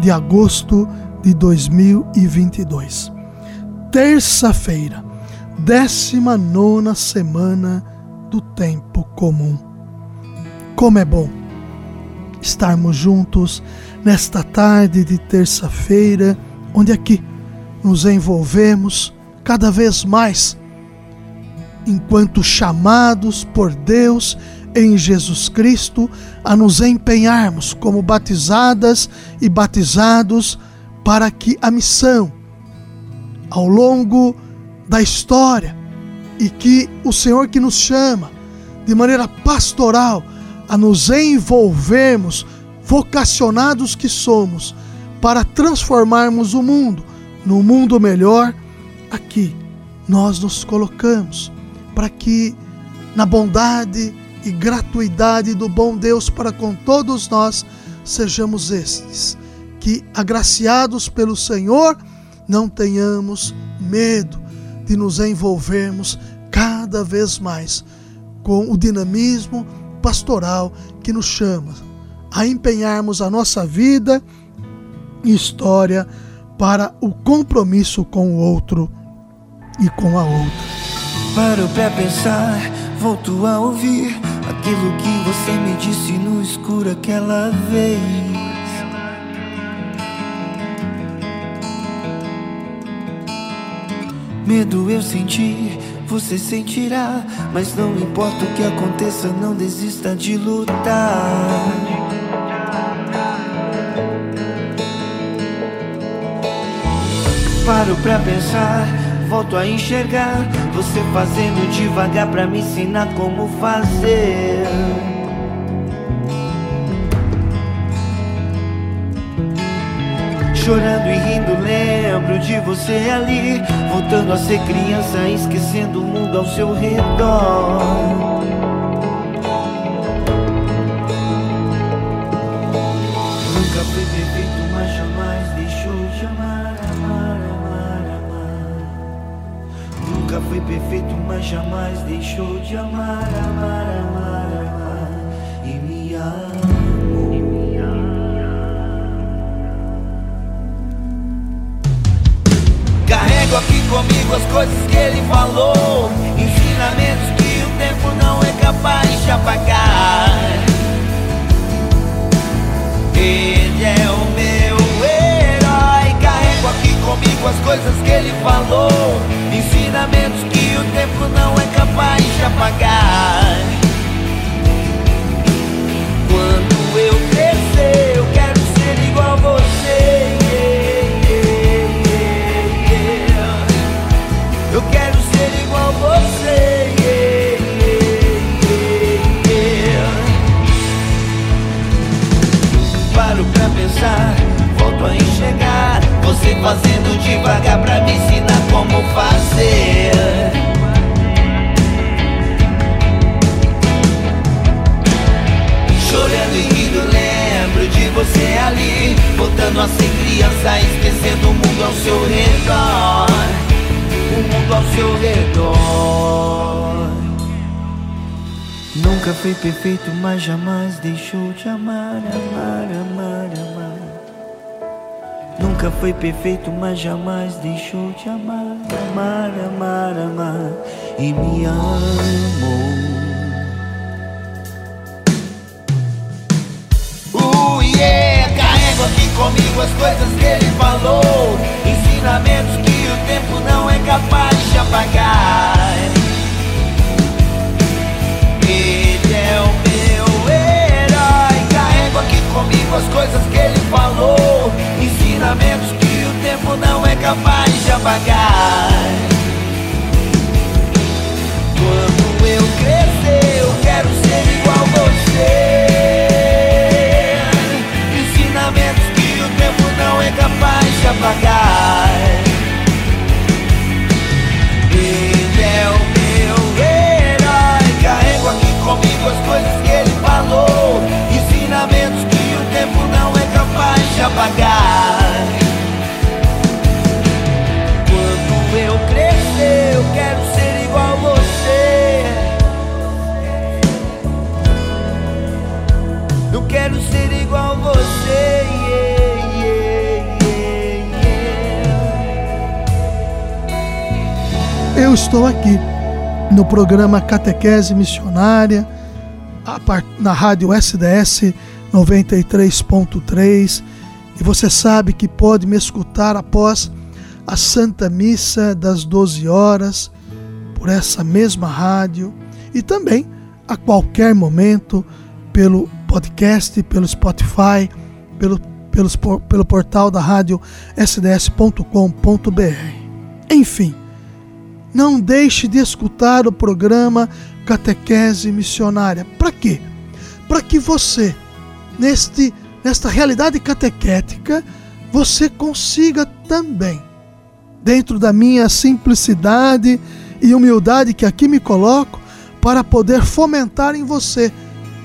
de agosto de 2022. Terça-feira, 19 semana do tempo comum. Como é bom estarmos juntos nesta tarde de terça-feira, onde aqui nos envolvemos cada vez mais enquanto chamados por Deus em Jesus Cristo a nos empenharmos como batizadas e batizados para que a missão ao longo da história e que o Senhor que nos chama de maneira pastoral a nos envolvermos vocacionados que somos para transformarmos o mundo no mundo melhor aqui nós nos colocamos para que na bondade e gratuidade do bom Deus para com todos nós, sejamos estes, que, agraciados pelo Senhor, não tenhamos medo de nos envolvermos cada vez mais com o dinamismo pastoral que nos chama a empenharmos a nossa vida e história para o compromisso com o outro e com a outra. Paro pra pensar, volto a ouvir aquilo que você me disse no escuro aquela vez. Medo eu senti, você sentirá, mas não importa o que aconteça, não desista de lutar. Paro pra pensar volto a enxergar você fazendo devagar pra me ensinar como fazer. Chorando e rindo, lembro de você ali, voltando a ser criança, esquecendo o mundo ao seu redor. Foi perfeito, mas jamais deixou de amar, amar, amar, amar. E me amou. Carrego aqui comigo as coisas que ele falou. Ensinamentos que o tempo não é capaz de apagar. Me ensinar como fazer. Chorando e rindo, lembro de você ali. Voltando a ser criança, esquecendo o mundo ao seu redor. O mundo ao seu redor. Nunca foi perfeito, mas jamais deixou de amar, amar, amar, amar. Nunca foi perfeito, mas jamais deixou de amar, amar, amar, amar. E me amou. Uh, yeah, carrego aqui comigo as coisas que ele falou. Ensinamentos que o tempo não é capaz de apagar. Ele é o meu herói. Carrego aqui comigo as coisas que ele tempo não é capaz de apagar. Quando eu crescer, eu quero ser igual você. Ensinamentos que o tempo não é capaz apagar. Eu estou aqui no programa Catequese Missionária, na rádio SDS 93.3. E você sabe que pode me escutar após a Santa Missa das 12 horas, por essa mesma rádio, e também a qualquer momento pelo podcast, pelo Spotify, pelo, pelo portal da rádio sds.com.br. Enfim, não deixe de escutar o programa Catequese Missionária. Para quê? Para que você, neste, nesta realidade catequética, você consiga também, dentro da minha simplicidade e humildade que aqui me coloco, para poder fomentar em você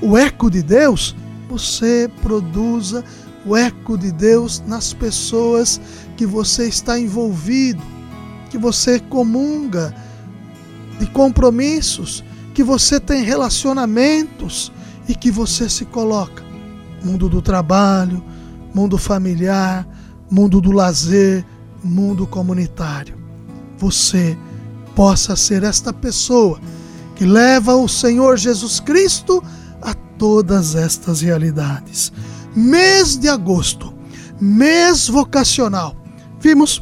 o eco de Deus, você produza o eco de Deus nas pessoas que você está envolvido que você comunga, de compromissos, que você tem relacionamentos e que você se coloca. Mundo do trabalho, mundo familiar, mundo do lazer, mundo comunitário. Você possa ser esta pessoa que leva o Senhor Jesus Cristo a todas estas realidades. Mês de agosto, mês vocacional. Vimos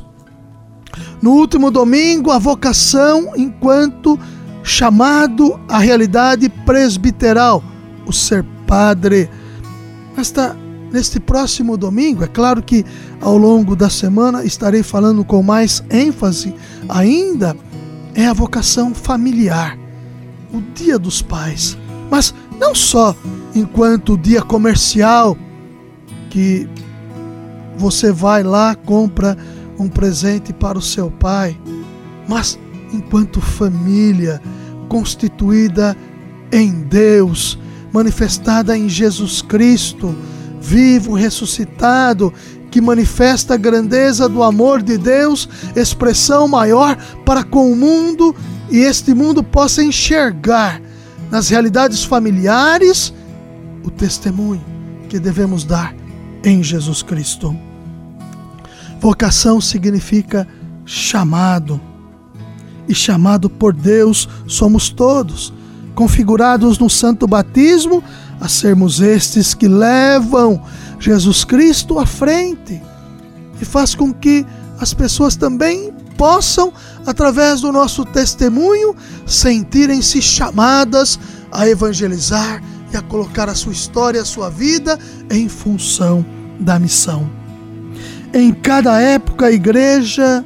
no último domingo, a vocação enquanto chamado à realidade presbiteral, o ser padre. Nesta, neste próximo domingo, é claro que ao longo da semana estarei falando com mais ênfase ainda, é a vocação familiar, o Dia dos Pais. Mas não só enquanto dia comercial, que você vai lá, compra um presente para o seu pai, mas enquanto família constituída em Deus, manifestada em Jesus Cristo, vivo, ressuscitado, que manifesta a grandeza do amor de Deus, expressão maior para com o mundo e este mundo possa enxergar nas realidades familiares o testemunho que devemos dar em Jesus Cristo. Vocação significa chamado. E chamado por Deus somos todos, configurados no santo batismo, a sermos estes que levam Jesus Cristo à frente e faz com que as pessoas também possam, através do nosso testemunho, sentirem-se chamadas a evangelizar e a colocar a sua história, a sua vida em função da missão. Em cada época, a igreja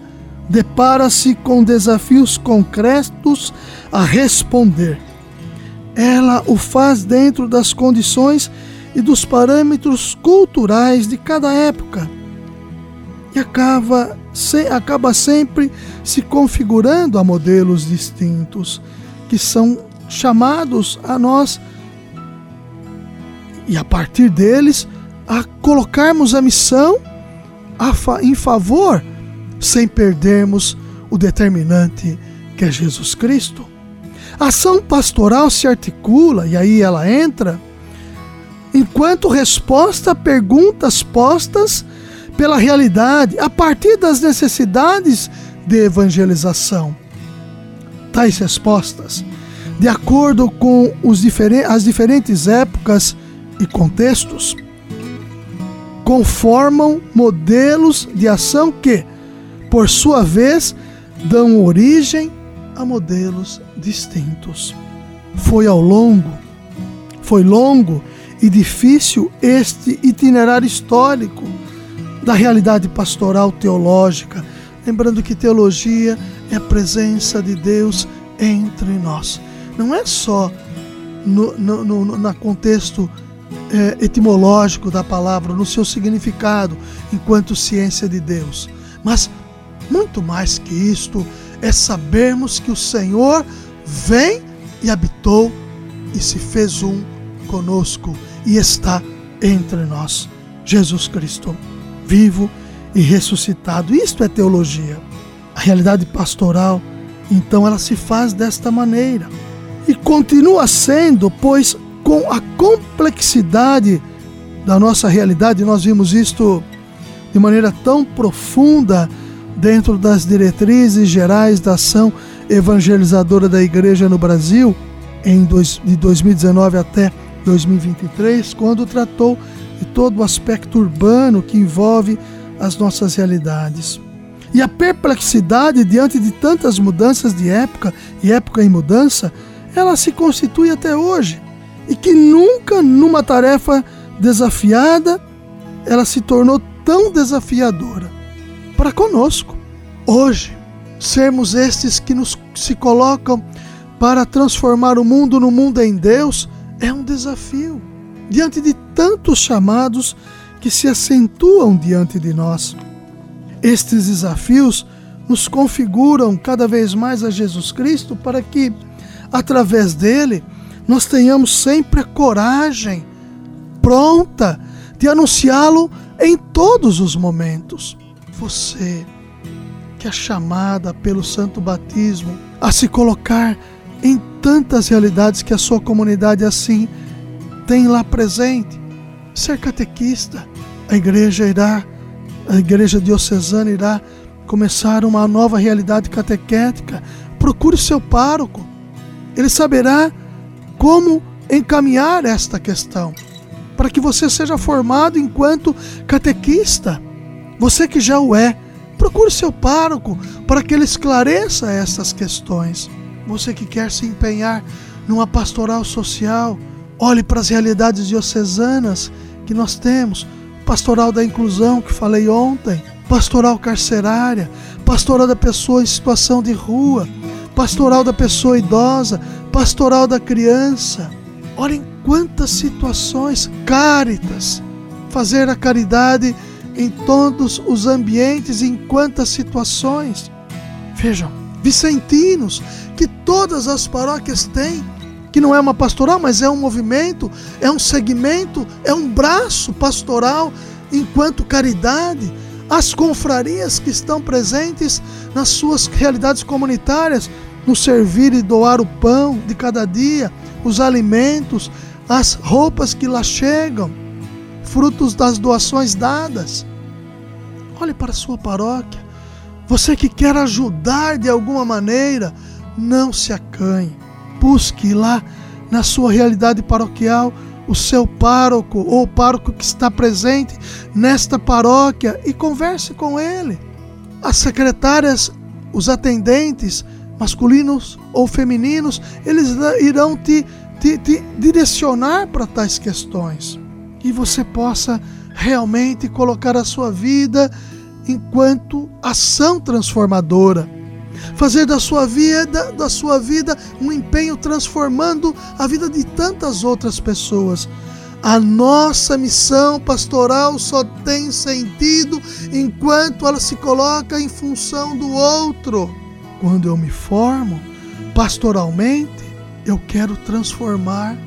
depara-se com desafios concretos a responder. Ela o faz dentro das condições e dos parâmetros culturais de cada época e acaba, se, acaba sempre se configurando a modelos distintos que são chamados a nós e a partir deles a colocarmos a missão fa em favor sem perdermos o determinante que é Jesus Cristo. A ação pastoral se articula, e aí ela entra, enquanto resposta a perguntas postas pela realidade a partir das necessidades de evangelização. Tais respostas, de acordo com os diferen as diferentes épocas e contextos, conformam modelos de ação que, por sua vez, dão origem a modelos distintos. Foi ao longo, foi longo e difícil este itinerário histórico da realidade pastoral teológica, lembrando que teologia é a presença de Deus entre nós. Não é só no, no, no, no contexto é, etimológico da palavra, no seu significado enquanto ciência de Deus, mas muito mais que isto é sabermos que o Senhor vem e habitou e se fez um conosco e está entre nós, Jesus Cristo. vivo e ressuscitado. Isto é teologia. A realidade pastoral, então, ela se faz desta maneira e continua sendo, pois com a complexidade da nossa realidade, nós vimos isto de maneira tão profunda dentro das diretrizes gerais da ação evangelizadora da igreja no Brasil, em dois, de 2019 até 2023, quando tratou de todo o aspecto urbano que envolve as nossas realidades. E a perplexidade diante de tantas mudanças de época e época em mudança, ela se constitui até hoje. E que nunca numa tarefa desafiada ela se tornou tão desafiadora para conosco. Hoje, sermos estes que nos se colocam para transformar o mundo no mundo em Deus é um desafio diante de tantos chamados que se acentuam diante de nós. Estes desafios nos configuram cada vez mais a Jesus Cristo para que, através dele, nós tenhamos sempre a coragem pronta de anunciá-lo em todos os momentos. Você, que é chamada pelo santo batismo a se colocar em tantas realidades que a sua comunidade assim tem lá presente. Ser catequista, a igreja irá, a igreja diocesana irá começar uma nova realidade catequética. Procure seu pároco. Ele saberá como encaminhar esta questão para que você seja formado enquanto catequista. Você que já o é, procure seu pároco para que ele esclareça essas questões. Você que quer se empenhar numa pastoral social, olhe para as realidades diocesanas que nós temos, pastoral da inclusão que falei ontem, pastoral carcerária, pastoral da pessoa em situação de rua, pastoral da pessoa idosa, pastoral da criança. Olhem quantas situações, cáritas, fazer a caridade em todos os ambientes, em quantas situações. Vejam, vicentinos, que todas as paróquias têm, que não é uma pastoral, mas é um movimento, é um segmento, é um braço pastoral enquanto caridade. As confrarias que estão presentes nas suas realidades comunitárias, no servir e doar o pão de cada dia, os alimentos, as roupas que lá chegam, frutos das doações dadas. Olhe para a sua paróquia. Você que quer ajudar de alguma maneira, não se acanhe. Busque lá na sua realidade paroquial o seu pároco ou o pároco que está presente nesta paróquia e converse com ele. As secretárias, os atendentes, masculinos ou femininos, eles irão te, te, te direcionar para tais questões. E você possa realmente colocar a sua vida enquanto ação transformadora. Fazer da sua vida, da sua vida um empenho transformando a vida de tantas outras pessoas. A nossa missão pastoral só tem sentido enquanto ela se coloca em função do outro. Quando eu me formo pastoralmente, eu quero transformar,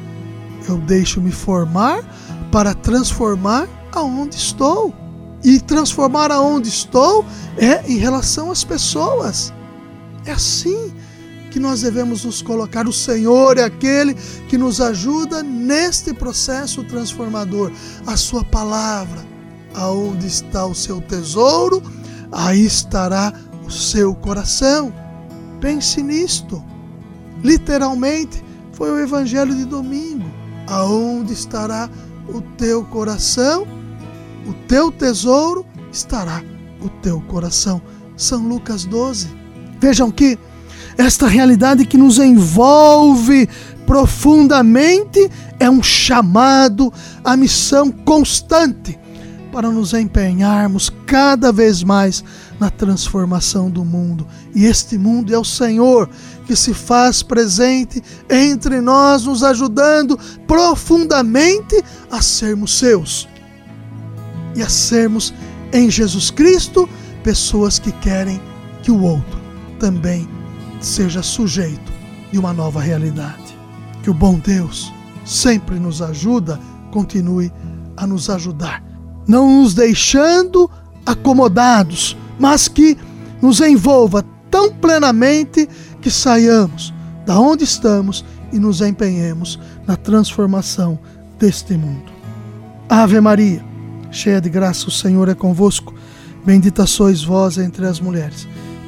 eu deixo me formar para transformar aonde estou. E transformar aonde estou é em relação às pessoas. É assim que nós devemos nos colocar. O Senhor é aquele que nos ajuda neste processo transformador. A Sua palavra, aonde está o seu tesouro, aí estará o seu coração. Pense nisto. Literalmente, foi o Evangelho de domingo. Aonde estará o teu coração? o teu tesouro estará o teu coração. São Lucas 12. Vejam que esta realidade que nos envolve profundamente é um chamado à missão constante para nos empenharmos cada vez mais na transformação do mundo. E este mundo é o Senhor que se faz presente entre nós, nos ajudando profundamente a sermos seus e a sermos em Jesus Cristo pessoas que querem que o outro também seja sujeito de uma nova realidade. Que o bom Deus sempre nos ajuda, continue a nos ajudar não nos deixando acomodados, mas que nos envolva tão plenamente que saiamos da onde estamos e nos empenhemos na transformação deste mundo. Ave Maria, cheia de graça, o Senhor é convosco. Bendita sois vós entre as mulheres.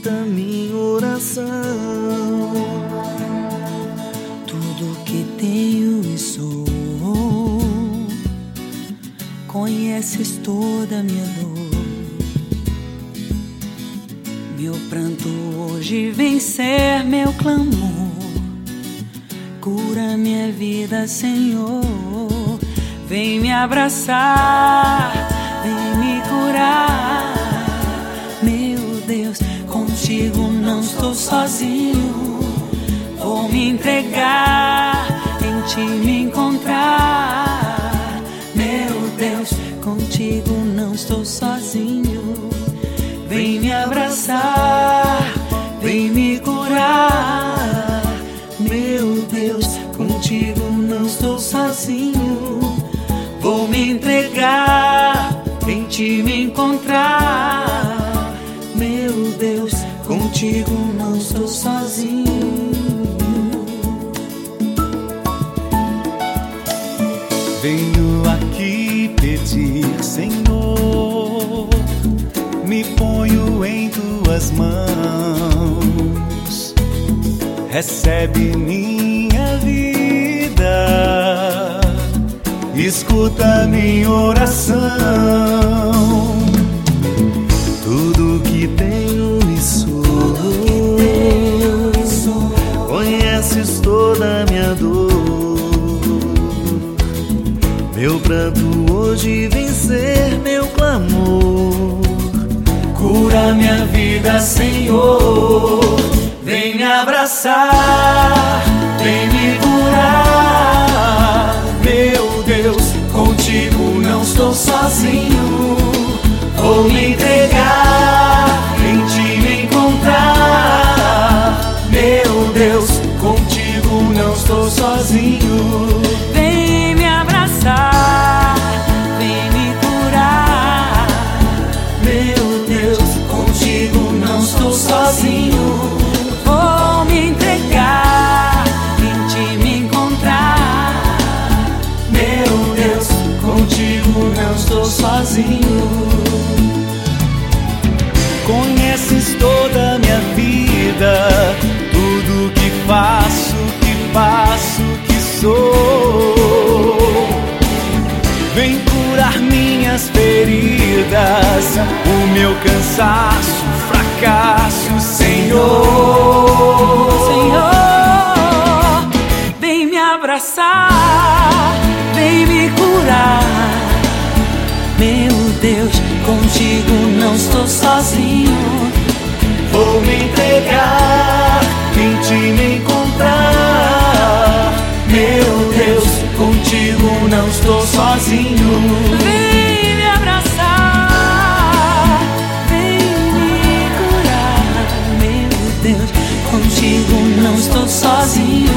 Escuta minha oração. Tudo que tenho e sou, conheces toda minha dor meu pranto hoje vencer meu clamor. Cura minha vida, Senhor. Vem me abraçar, vem me curar. Contigo não estou sozinho. Vou me entregar, em ti me encontrar. Meu Deus, contigo não estou sozinho. Vem me abraçar, vem me curar. Meu Deus, contigo não estou sozinho. Vou me entregar, em ti me encontrar. Contigo não estou sozinho. Venho aqui pedir, Senhor me ponho em tuas mãos. Recebe minha vida, escuta minha oração. Tudo que tenho conheces toda a minha dor. Meu pranto hoje vencer meu clamor Cura minha vida, Senhor. Vem me abraçar, vem me curar. Meu Deus, contigo não estou sozinho. Meu cansaço, fracasso, Senhor. Senhor, vem me abraçar, vem me curar. Meu Deus, contigo não estou sozinho. Vou me entregar, em ti me encontrar. Meu Deus, contigo não estou sozinho. Vem contigo não estou sozinho.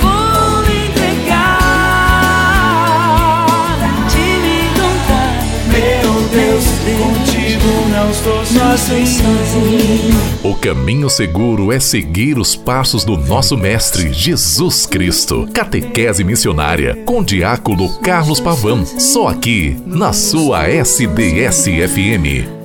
Vou me entregar, te me encontrar. Meu Deus, contigo não estou Não estou sozinho. sozinho. O caminho seguro é seguir os passos do nosso Mestre Jesus Cristo. Catequese Missionária com Diácono Carlos Pavão. Só aqui, na sua SDS-FM.